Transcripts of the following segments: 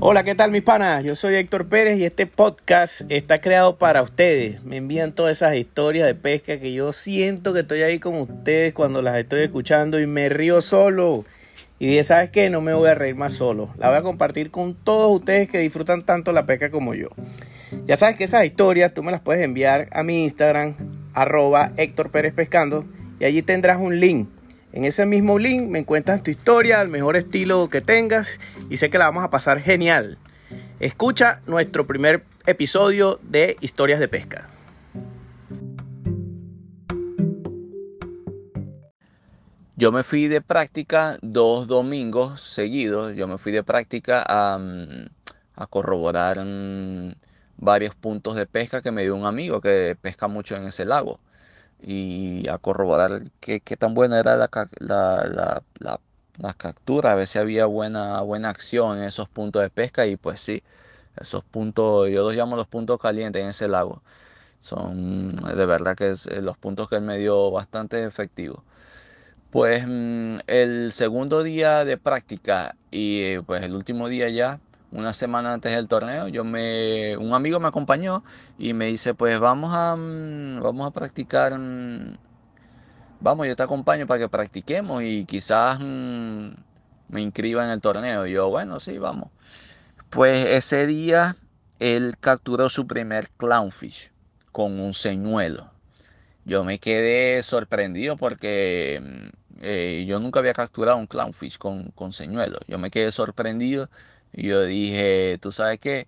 Hola, ¿qué tal mis panas? Yo soy Héctor Pérez y este podcast está creado para ustedes. Me envían todas esas historias de pesca que yo siento que estoy ahí con ustedes cuando las estoy escuchando y me río solo. Y dije, ¿sabes qué? No me voy a reír más solo. La voy a compartir con todos ustedes que disfrutan tanto la pesca como yo. Ya sabes que esas historias tú me las puedes enviar a mi Instagram, arroba Héctor Pérez Pescando, y allí tendrás un link en ese mismo link me encuentras tu historia, el mejor estilo que tengas y sé que la vamos a pasar genial. Escucha nuestro primer episodio de Historias de Pesca. Yo me fui de práctica dos domingos seguidos. Yo me fui de práctica a, a corroborar mm, varios puntos de pesca que me dio un amigo que pesca mucho en ese lago y a corroborar qué, tan buena era la, la, la, captura, a ver si había buena, buena acción en esos puntos de pesca y pues sí, esos puntos, yo los llamo los puntos calientes en ese lago. Son de verdad que es, eh, los puntos que él me dio bastante efectivos. Pues mm, el segundo día de práctica y pues el último día ya una semana antes del torneo, yo me, un amigo me acompañó y me dice, pues vamos a, mm, vamos a practicar, mm, vamos, yo te acompaño para que practiquemos y quizás mm, me inscriba en el torneo. Y yo, bueno, sí, vamos. Pues ese día él capturó su primer clownfish con un señuelo. Yo me quedé sorprendido porque eh, yo nunca había capturado un clownfish con, con señuelo. Yo me quedé sorprendido y yo dije, ¿tú sabes qué?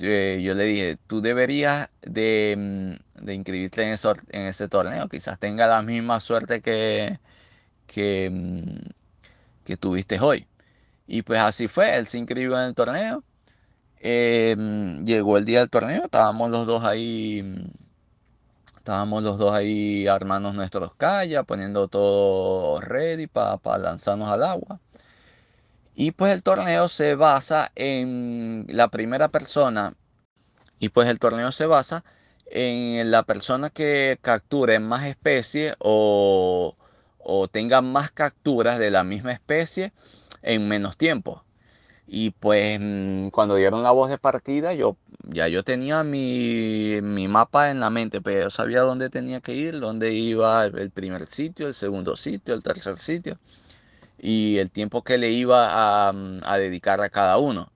Eh, yo le dije, tú deberías de, mm, inscribirte en, en ese torneo. Quizás tenga la misma suerte que, que, mm, que tuviste hoy. Y pues así fue, él se inscribió en el torneo. Eh, mm, llegó el día del torneo, estábamos los dos ahí, estábamos los dos ahí armando nuestros callas, poniendo todo ready para lanzarnos al agua. Y pues el torneo se basa en la primera persona. Y pues el torneo se basa en la persona que capture más especies o, tenga más capturas de la misma especie en menos tiempo. Y pues mm, cuando dieron la voz de partida, yo ya yo tenía mi, mi, mapa en la mente, pero yo sabía dónde tenía que ir, dónde iba el primer sitio, el segundo sitio, el tercer sitio y el tiempo que le iba mm, a, dedicar a cada uno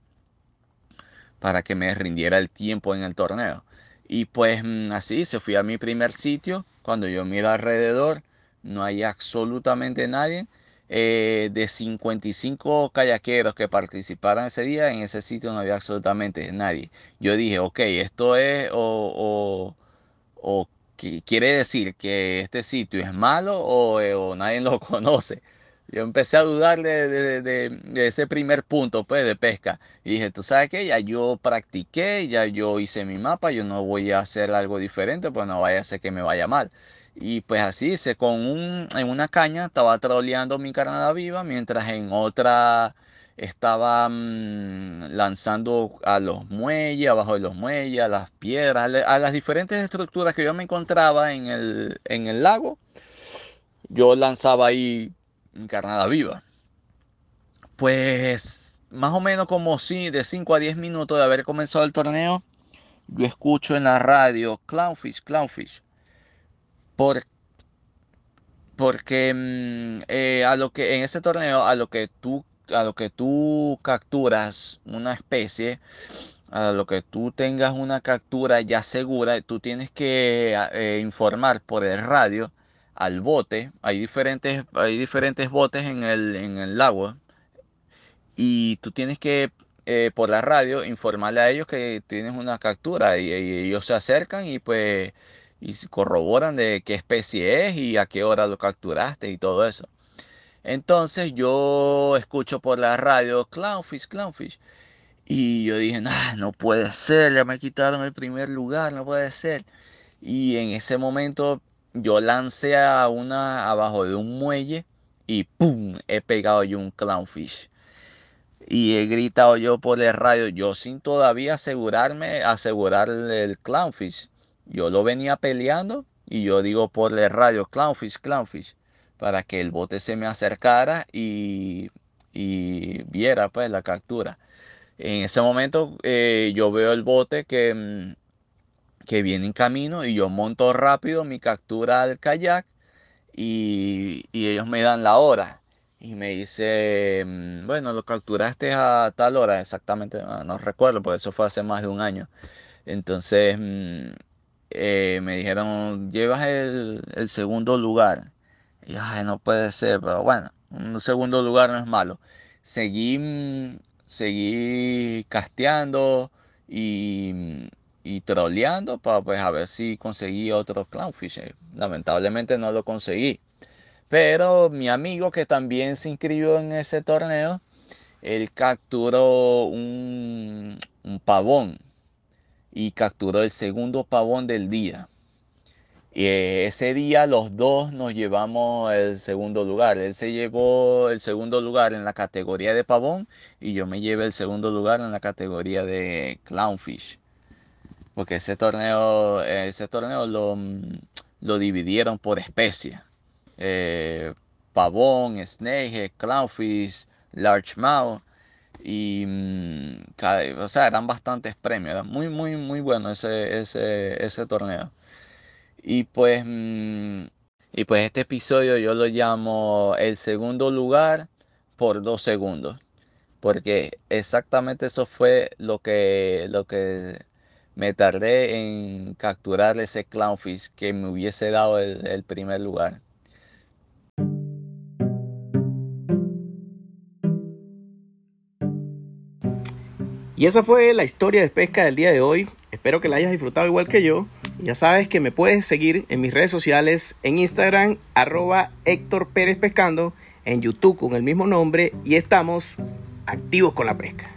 para que me rindiera el tiempo en el torneo. Y pues mm, así se fui a mi primer sitio. Cuando yo miro alrededor, no hay absolutamente nadie. Eh, de 55 kayakeros que participaron ese día, en ese sitio no había absolutamente nadie. Yo dije, ok, esto es o, o, quiere decir que este sitio es malo o, eh, o nadie lo conoce yo empecé a dudar de, ese primer punto pues, de pesca. Y dije, tú sabes qué, ya yo practiqué, ya yo hice mi mapa, yo no voy a hacer algo diferente, pues no vaya a ser que me vaya mal. Y pues así hice, con un, en una caña estaba troleando mi carnada viva, mientras en otra estaba mm, lanzando a los muelles, abajo de los muelles, a las piedras, a las diferentes estructuras que yo me encontraba en el, en el lago. Yo lanzaba ahí encarnada viva. Pues más o menos como si de 5 a 10 minutos de haber comenzado el torneo, yo escucho en la radio Clownfish, Clownfish. Por, porque mm, eh, a lo que en ese torneo, a lo que tú, a lo que tú capturas una especie, a lo que tú tengas una captura ya segura, tú tienes que eh, informar por el radio al bote. Hay diferentes, hay diferentes botes en el, en el lago. Y tú tienes que, eh, por la radio, informarle a ellos que tienes una captura. Y, ellos se acercan y pues y corroboran de qué especie es y a qué hora lo capturaste y todo eso. Entonces yo escucho por la radio clownfish, clownfish. Y yo dije, no puede ser, ya me quitaron el primer lugar, no puede ser. Y en ese momento yo lancé a una abajo de un muelle y ¡pum! He pegado yo un clownfish. Y he gritado yo por el radio, yo sin todavía asegurarme, asegurar el clownfish. Yo lo venía peleando y yo digo por el radio, clownfish, clownfish, para que el bote se me acercara y, y viera pues la captura. En ese momento eh, yo veo el bote que, mm, que viene en camino y yo monto rápido mi captura al kayak y, ellos me dan la hora. Y me dice, mm, bueno, lo capturaste a tal hora, exactamente, no, recuerdo, porque eso fue hace más de un año. Entonces mm, eh, me dijeron, llevas el, segundo lugar. Y ay, no puede ser, pero bueno, un segundo lugar no es malo. Seguí, mm, seguí casteando y y troleando para pues a ver si conseguí otro clownfish. Eh, lamentablemente no lo conseguí. Pero mi amigo que también se inscribió en ese torneo, él capturó un, un pavón y capturó el segundo pavón del día. Y eh, ese día los dos nos llevamos el segundo lugar. Él se llevó el segundo lugar en la categoría de pavón y yo me llevé el segundo lugar en la categoría de clownfish porque ese torneo, ese torneo lo, mm, lo dividieron por especie. Eh, pavón, snake, clownfish, largemouth y mm, o sea, eran bastantes premios, era muy muy muy bueno ese, ese, ese torneo. Y pues mm, y pues este episodio yo lo llamo el segundo lugar por dos segundos. Porque exactamente eso fue lo que, lo que me tardé en capturar ese clownfish que me hubiese dado el, primer lugar. Y esa fue la historia de pesca del día de hoy. Espero que la hayas disfrutado igual que yo. Ya sabes que me puedes seguir en mis redes sociales, en Instagram, arroba Héctor Pérez Pescando, en YouTube con el mismo nombre y estamos activos con la pesca.